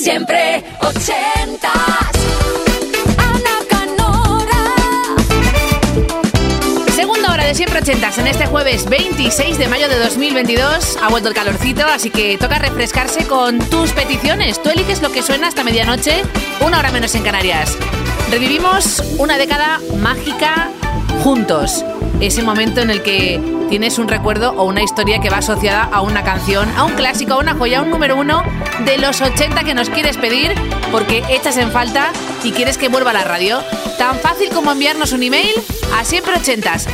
Siempre ochentas. Ana Canora. Segunda hora de siempre ochentas en este jueves 26 de mayo de 2022. Ha vuelto el calorcito, así que toca refrescarse con tus peticiones. Tú eliges lo que suena hasta medianoche, una hora menos en Canarias. Revivimos una década mágica juntos. Ese momento en el que tienes un recuerdo o una historia que va asociada a una canción, a un clásico, a una joya, a un número uno de los 80 que nos quieres pedir porque echas en falta y quieres que vuelva a la radio? Tan fácil como enviarnos un email a siempre ochentas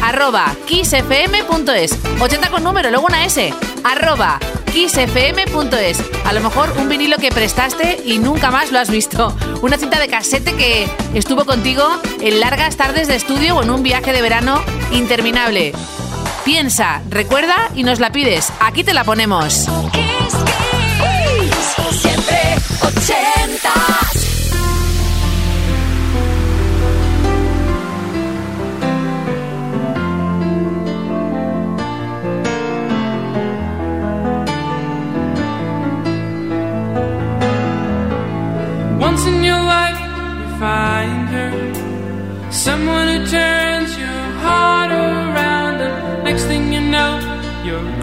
80 con número, luego una S arroba A lo mejor un vinilo que prestaste y nunca más lo has visto. Una cinta de casete que estuvo contigo en largas tardes de estudio o en un viaje de verano interminable. Piensa, recuerda y nos la pides. Aquí te la ponemos. Siempre 80. You're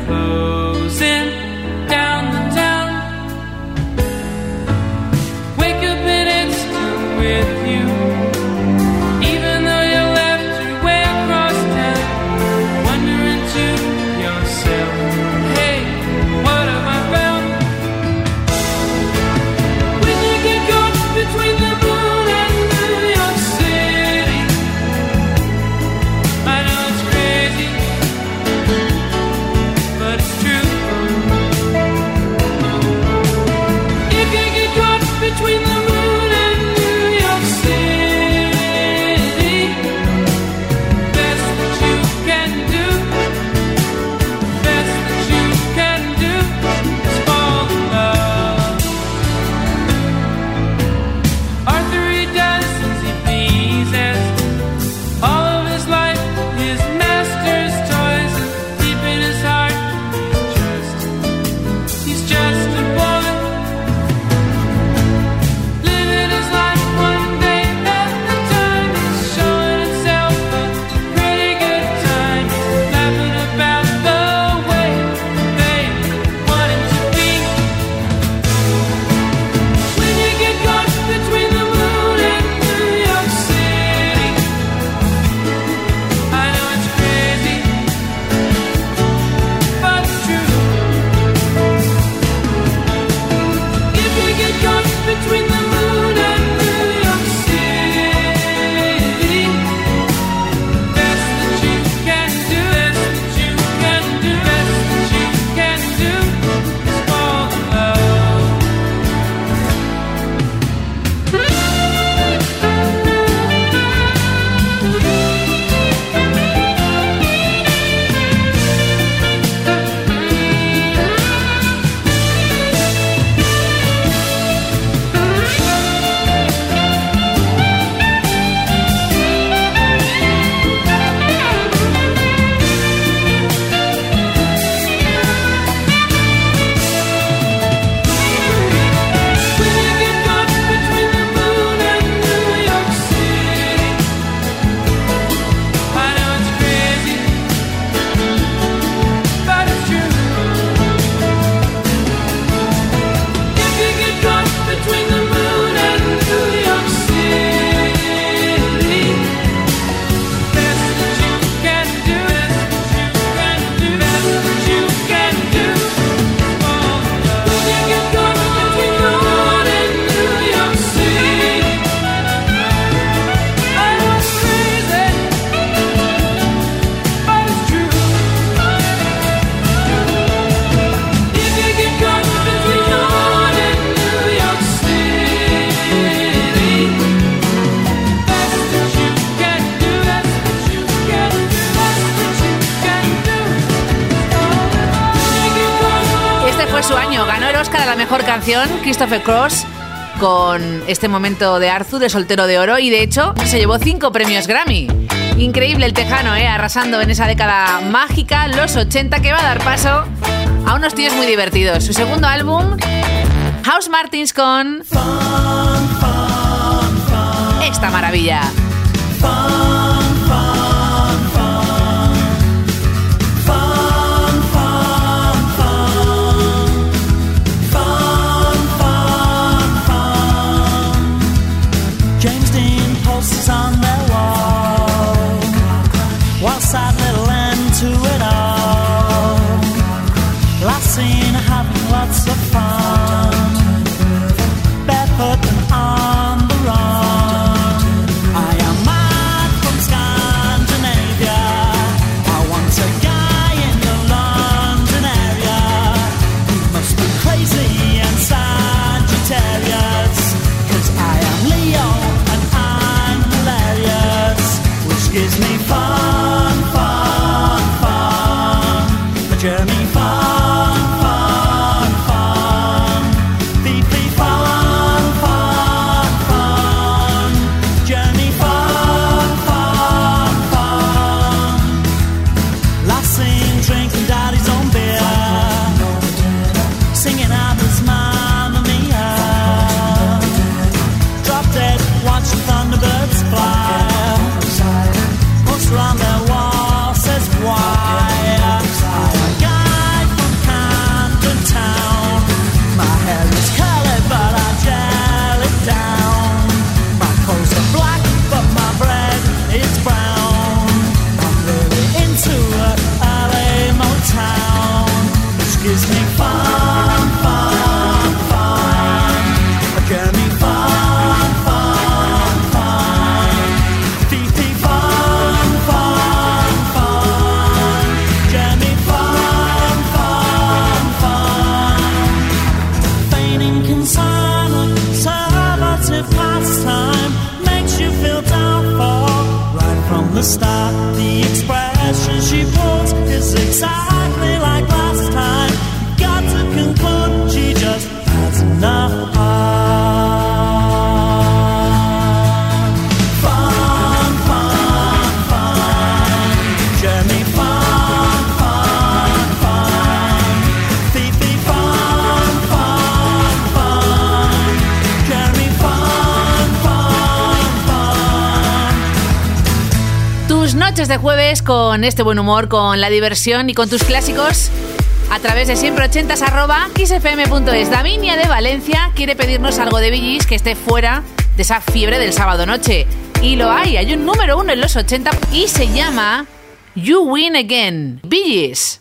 Cross con este momento de Arzu de Soltero de Oro y de hecho se llevó cinco premios Grammy. Increíble el tejano, ¿eh? arrasando en esa década mágica, los 80, que va a dar paso a unos tíos muy divertidos. Su segundo álbum, House Martins con esta maravilla. houses on their wall. What sad little end to it all. Last seen having lots of fun. con este buen humor, con la diversión y con tus clásicos a través de siempre 80 arroba xfm.es. Davinia de Valencia quiere pedirnos algo de Billis que esté fuera de esa fiebre del sábado noche. Y lo hay, hay un número uno en los 80 y se llama You Win Again. Billis.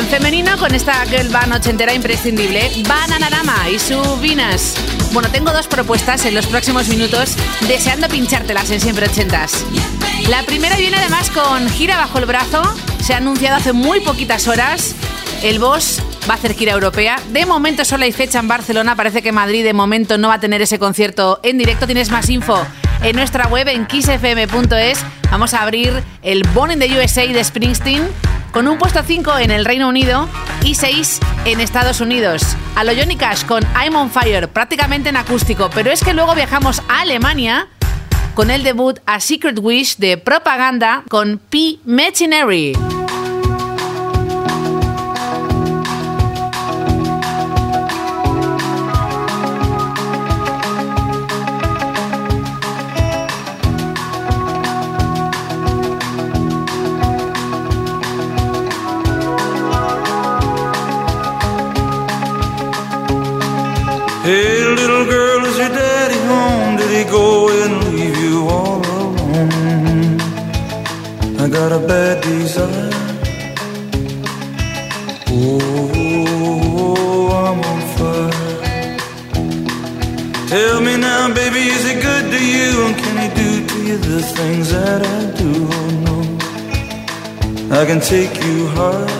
En femenino con esta girl band ochentera imprescindible, Bananarama y su Venus. Bueno, tengo dos propuestas en los próximos minutos, deseando pinchártelas en siempre ochentas. La primera viene además con gira bajo el brazo, se ha anunciado hace muy poquitas horas. El boss va a hacer gira europea. De momento solo hay fecha en Barcelona. Parece que Madrid de momento no va a tener ese concierto en directo. Tienes más info en nuestra web en kissfm.es. Vamos a abrir el Born in the USA de Springsteen con un puesto 5 en el Reino Unido y 6 en Estados Unidos. A lo Johnny Cash con I'm on Fire, prácticamente en acústico. Pero es que luego viajamos a Alemania con el debut A Secret Wish de Propaganda con P. Machinery. Hey, little girl, is your daddy home? Did he go and leave you all alone? I got a bad desire. Oh, I'm on fire. Tell me now, baby, is it good to you? And can he do to you the things that I do? Oh, no. I can take you high.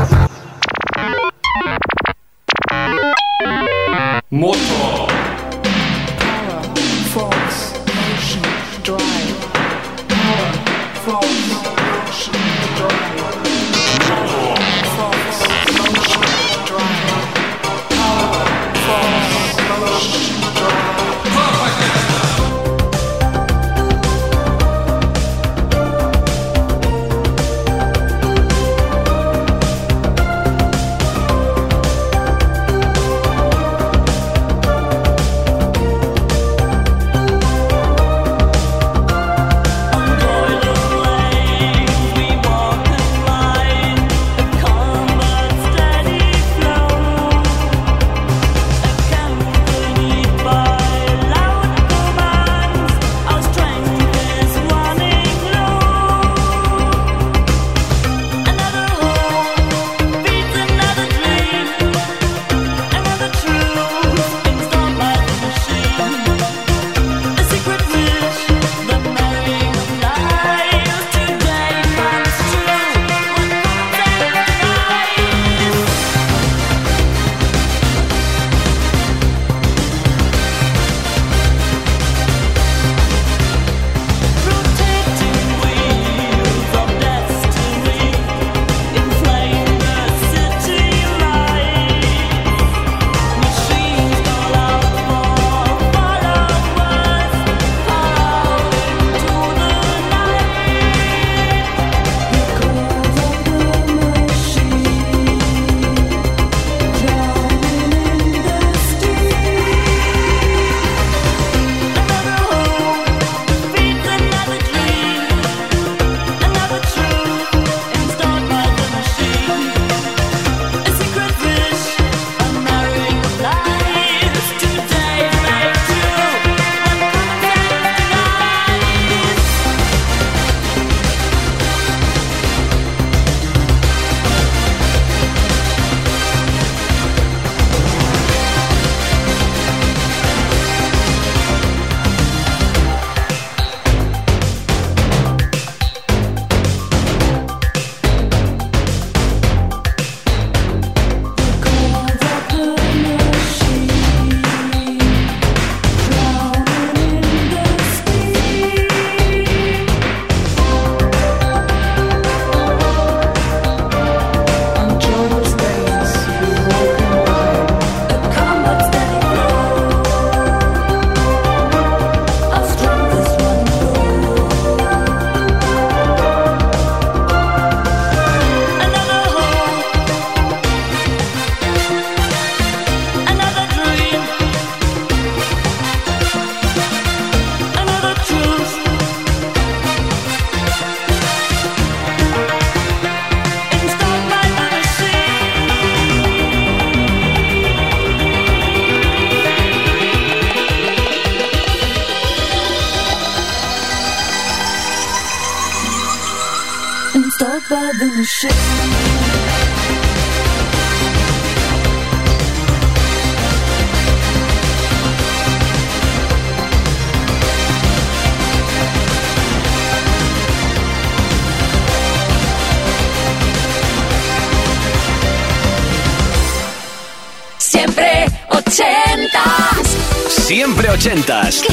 ochentas.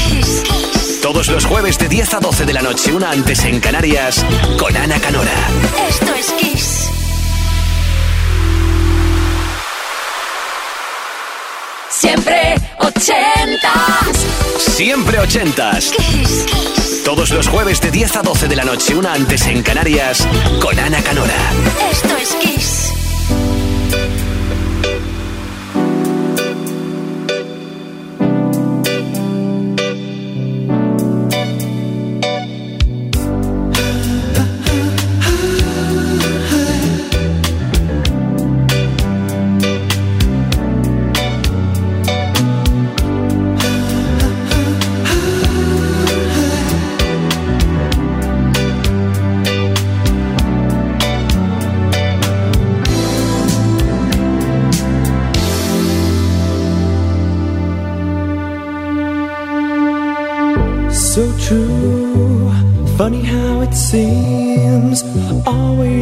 Todos los jueves de 10 a 12 de la noche, una antes en Canarias, con Ana Canora. Esto es Kiss. Siempre ochentas. Siempre ochentas. Kiss, kiss. Todos los jueves de 10 a 12 de la noche, una antes en Canarias, con Ana Canora. Esto es Kiss.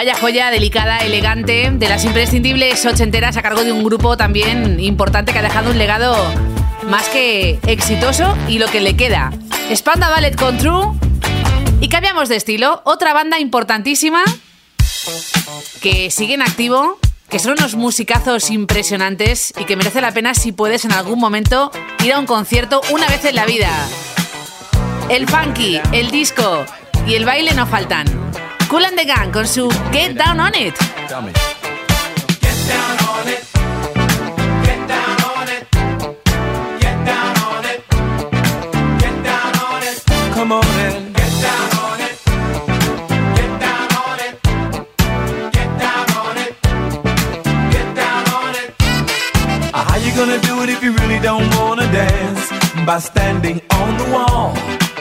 Vaya joya delicada, elegante, de las imprescindibles ochenteras a cargo de un grupo también importante que ha dejado un legado más que exitoso y lo que le queda. Spanda Ballet con True. Y cambiamos de estilo. Otra banda importantísima que sigue en activo, que son unos musicazos impresionantes y que merece la pena si puedes en algún momento ir a un concierto una vez en la vida. El funky, el disco y el baile no faltan. Cool and the Gang con su Get Down on It. Come on and get down on it. Get down on it. Come on in. Get down on it. Get down on it. Uh, How you gonna do it if you really don't wanna dance? By standing on the wall.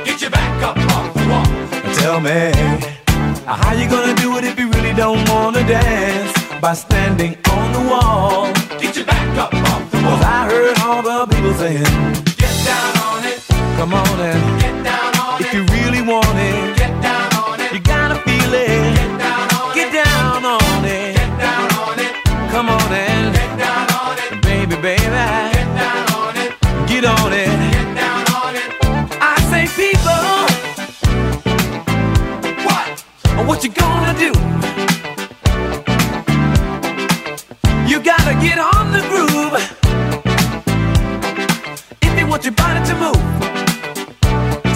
Get your back up off the wall. Tell me. How you gonna do it if you really don't wanna dance? By standing on the wall. Get your back up off the wall. 'Cause I heard all the people saying, Get down on it. Come on and get down on if you really want it. Get down on it. You gotta feel it. Get down on get down on it. Get down on it. Come on and get down on it. Baby, baby. Get down on it. Get on it. Get What you gonna do? You gotta get on the groove. If you want your body to move.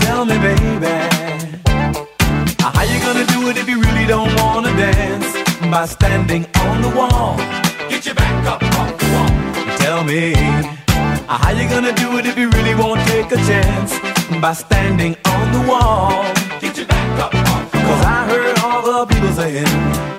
Tell me, baby, how you gonna do it if you really don't wanna dance? By standing on the wall, get your back up off the wall. Tell me, how you gonna do it if you really won't take a chance? By standing on the wall, get your back up all the people saying,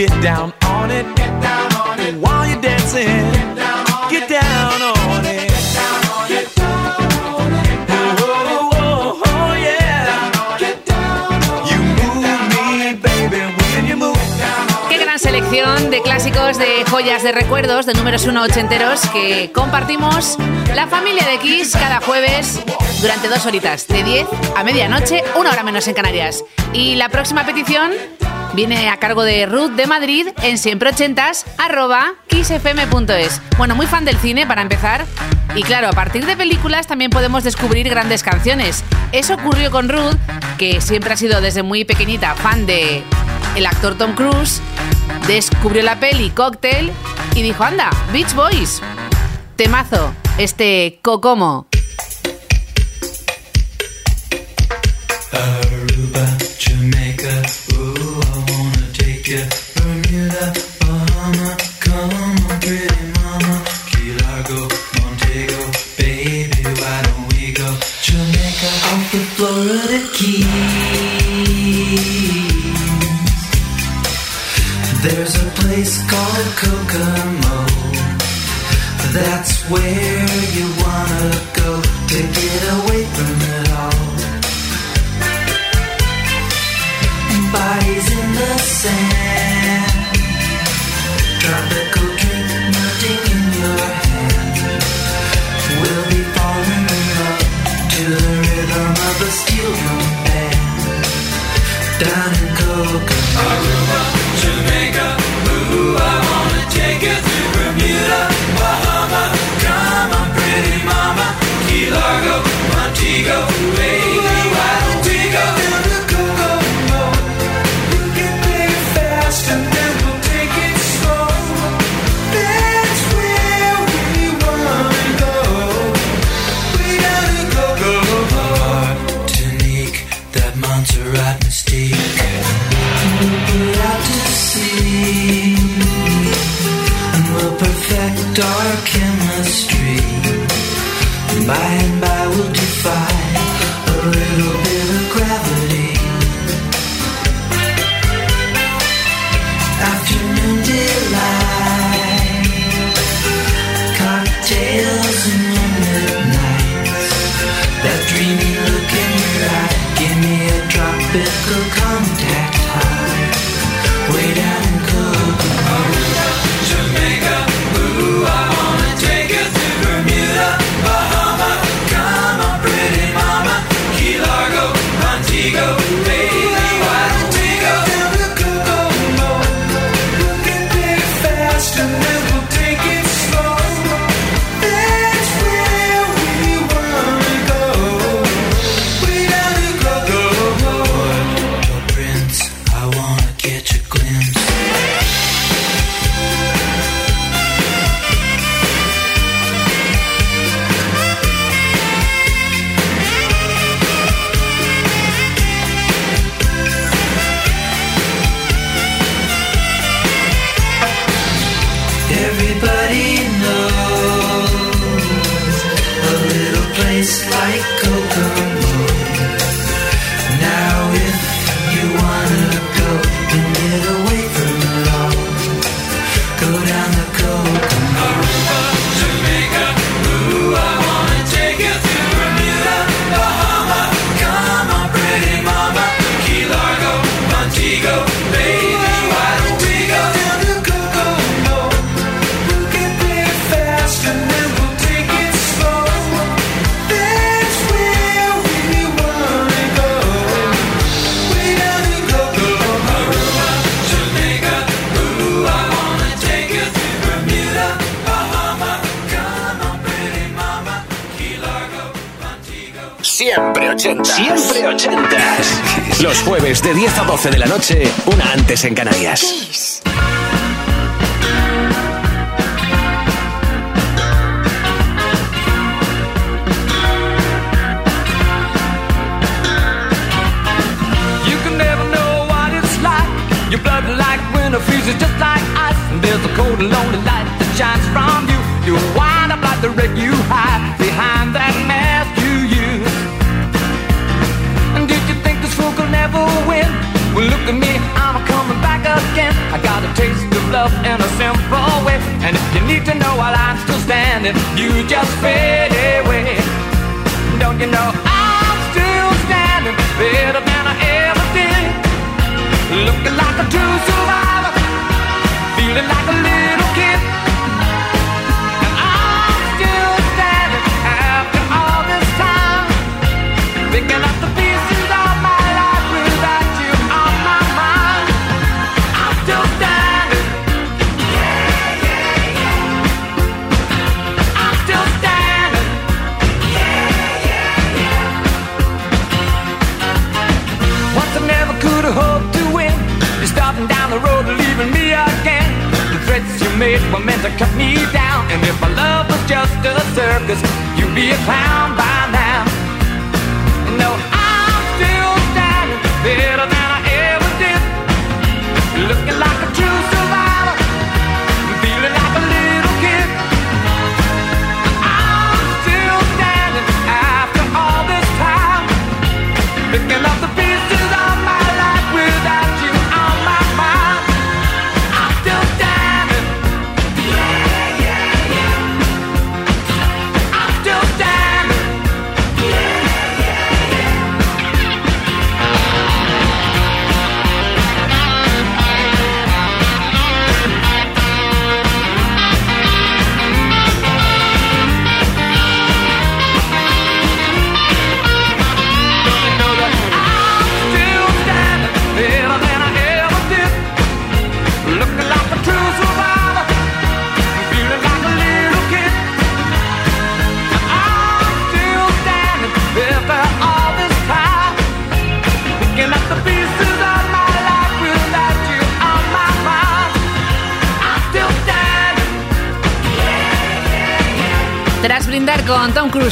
Get down on it. Get down on it. While you're dancing, get down on get down it. Get down on it. Oh, oh, oh, oh, selección de clásicos, de joyas, de recuerdos, de números uno ochenteros que compartimos la familia de Kiss cada jueves durante dos horitas, de 10 a medianoche, una hora menos en Canarias. Y la próxima petición viene a cargo de Ruth de Madrid en siempreochentas arroba. Bueno, muy fan del cine para empezar. Y claro, a partir de películas también podemos descubrir grandes canciones. Eso ocurrió con Ruth, que siempre ha sido desde muy pequeñita fan de el actor Tom Cruise, descubrió la peli Cocktail y dijo, anda, Beach Boys. Temazo, este Kokomo. Where you wanna go to get away from it all. Bodies in the sand. Tropical drink una Look at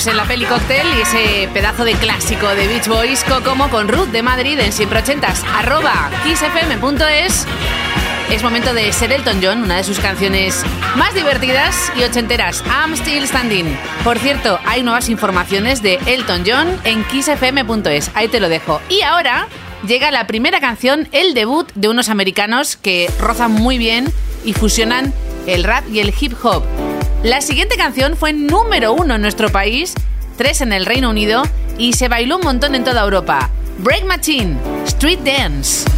En la peli Cocktail y ese pedazo de clásico de Beach Boys como con Ruth de Madrid en siempre ochentas arroba kissfm.es es momento de ser Elton John, una de sus canciones más divertidas y ochenteras, I'm Still Standing. Por cierto, hay nuevas informaciones de Elton John en kissfm.es, ahí te lo dejo. Y ahora llega la primera canción, el debut de unos americanos que rozan muy bien y fusionan el rap y el hip hop. La siguiente canción fue número uno en nuestro país, tres en el Reino Unido y se bailó un montón en toda Europa. Break Machine, Street Dance.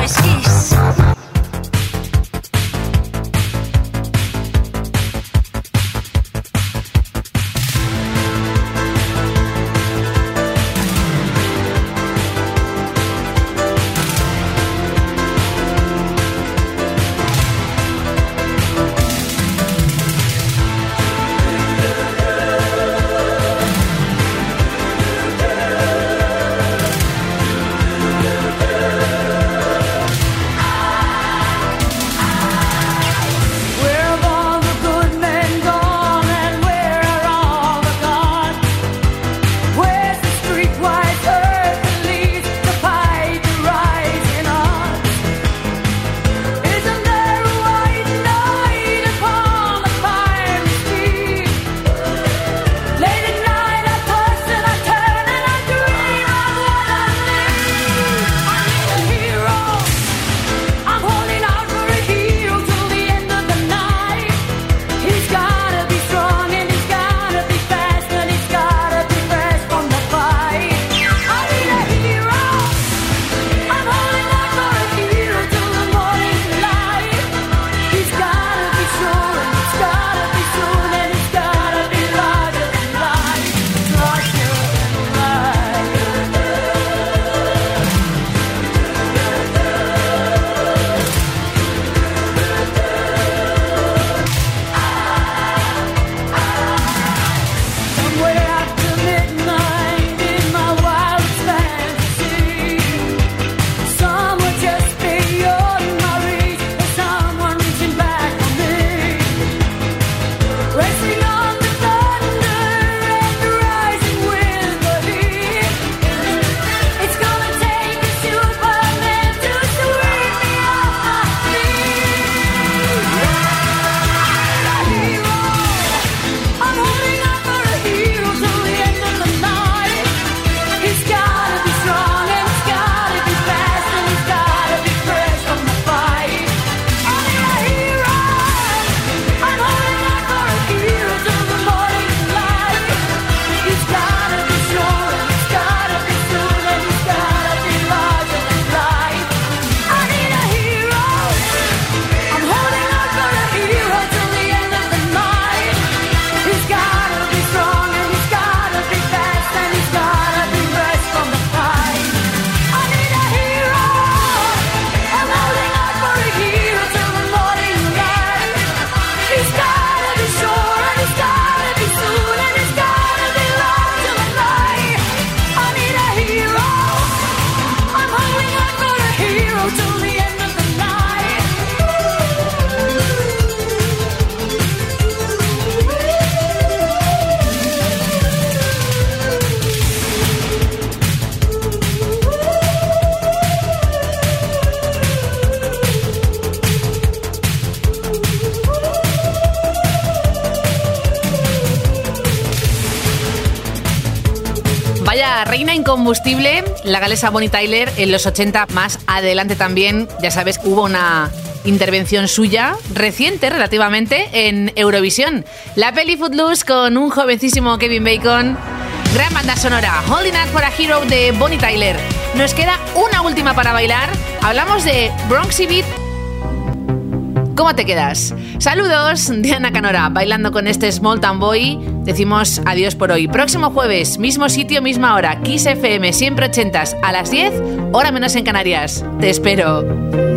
la reina incombustible, la galesa Bonnie Tyler, en los 80 más adelante también, ya sabes, hubo una intervención suya reciente relativamente en Eurovisión. La peli Footloose con un jovencísimo Kevin Bacon. Gran banda sonora, Holding Out for a Hero de Bonnie Tyler. Nos queda una última para bailar. Hablamos de Bronx Beat ¿Cómo te quedas? Saludos de Ana Canora, bailando con este Small Town Boy. Decimos adiós por hoy. Próximo jueves, mismo sitio, misma hora, Kiss FM, siempre ochentas, a las 10, hora menos en Canarias. Te espero.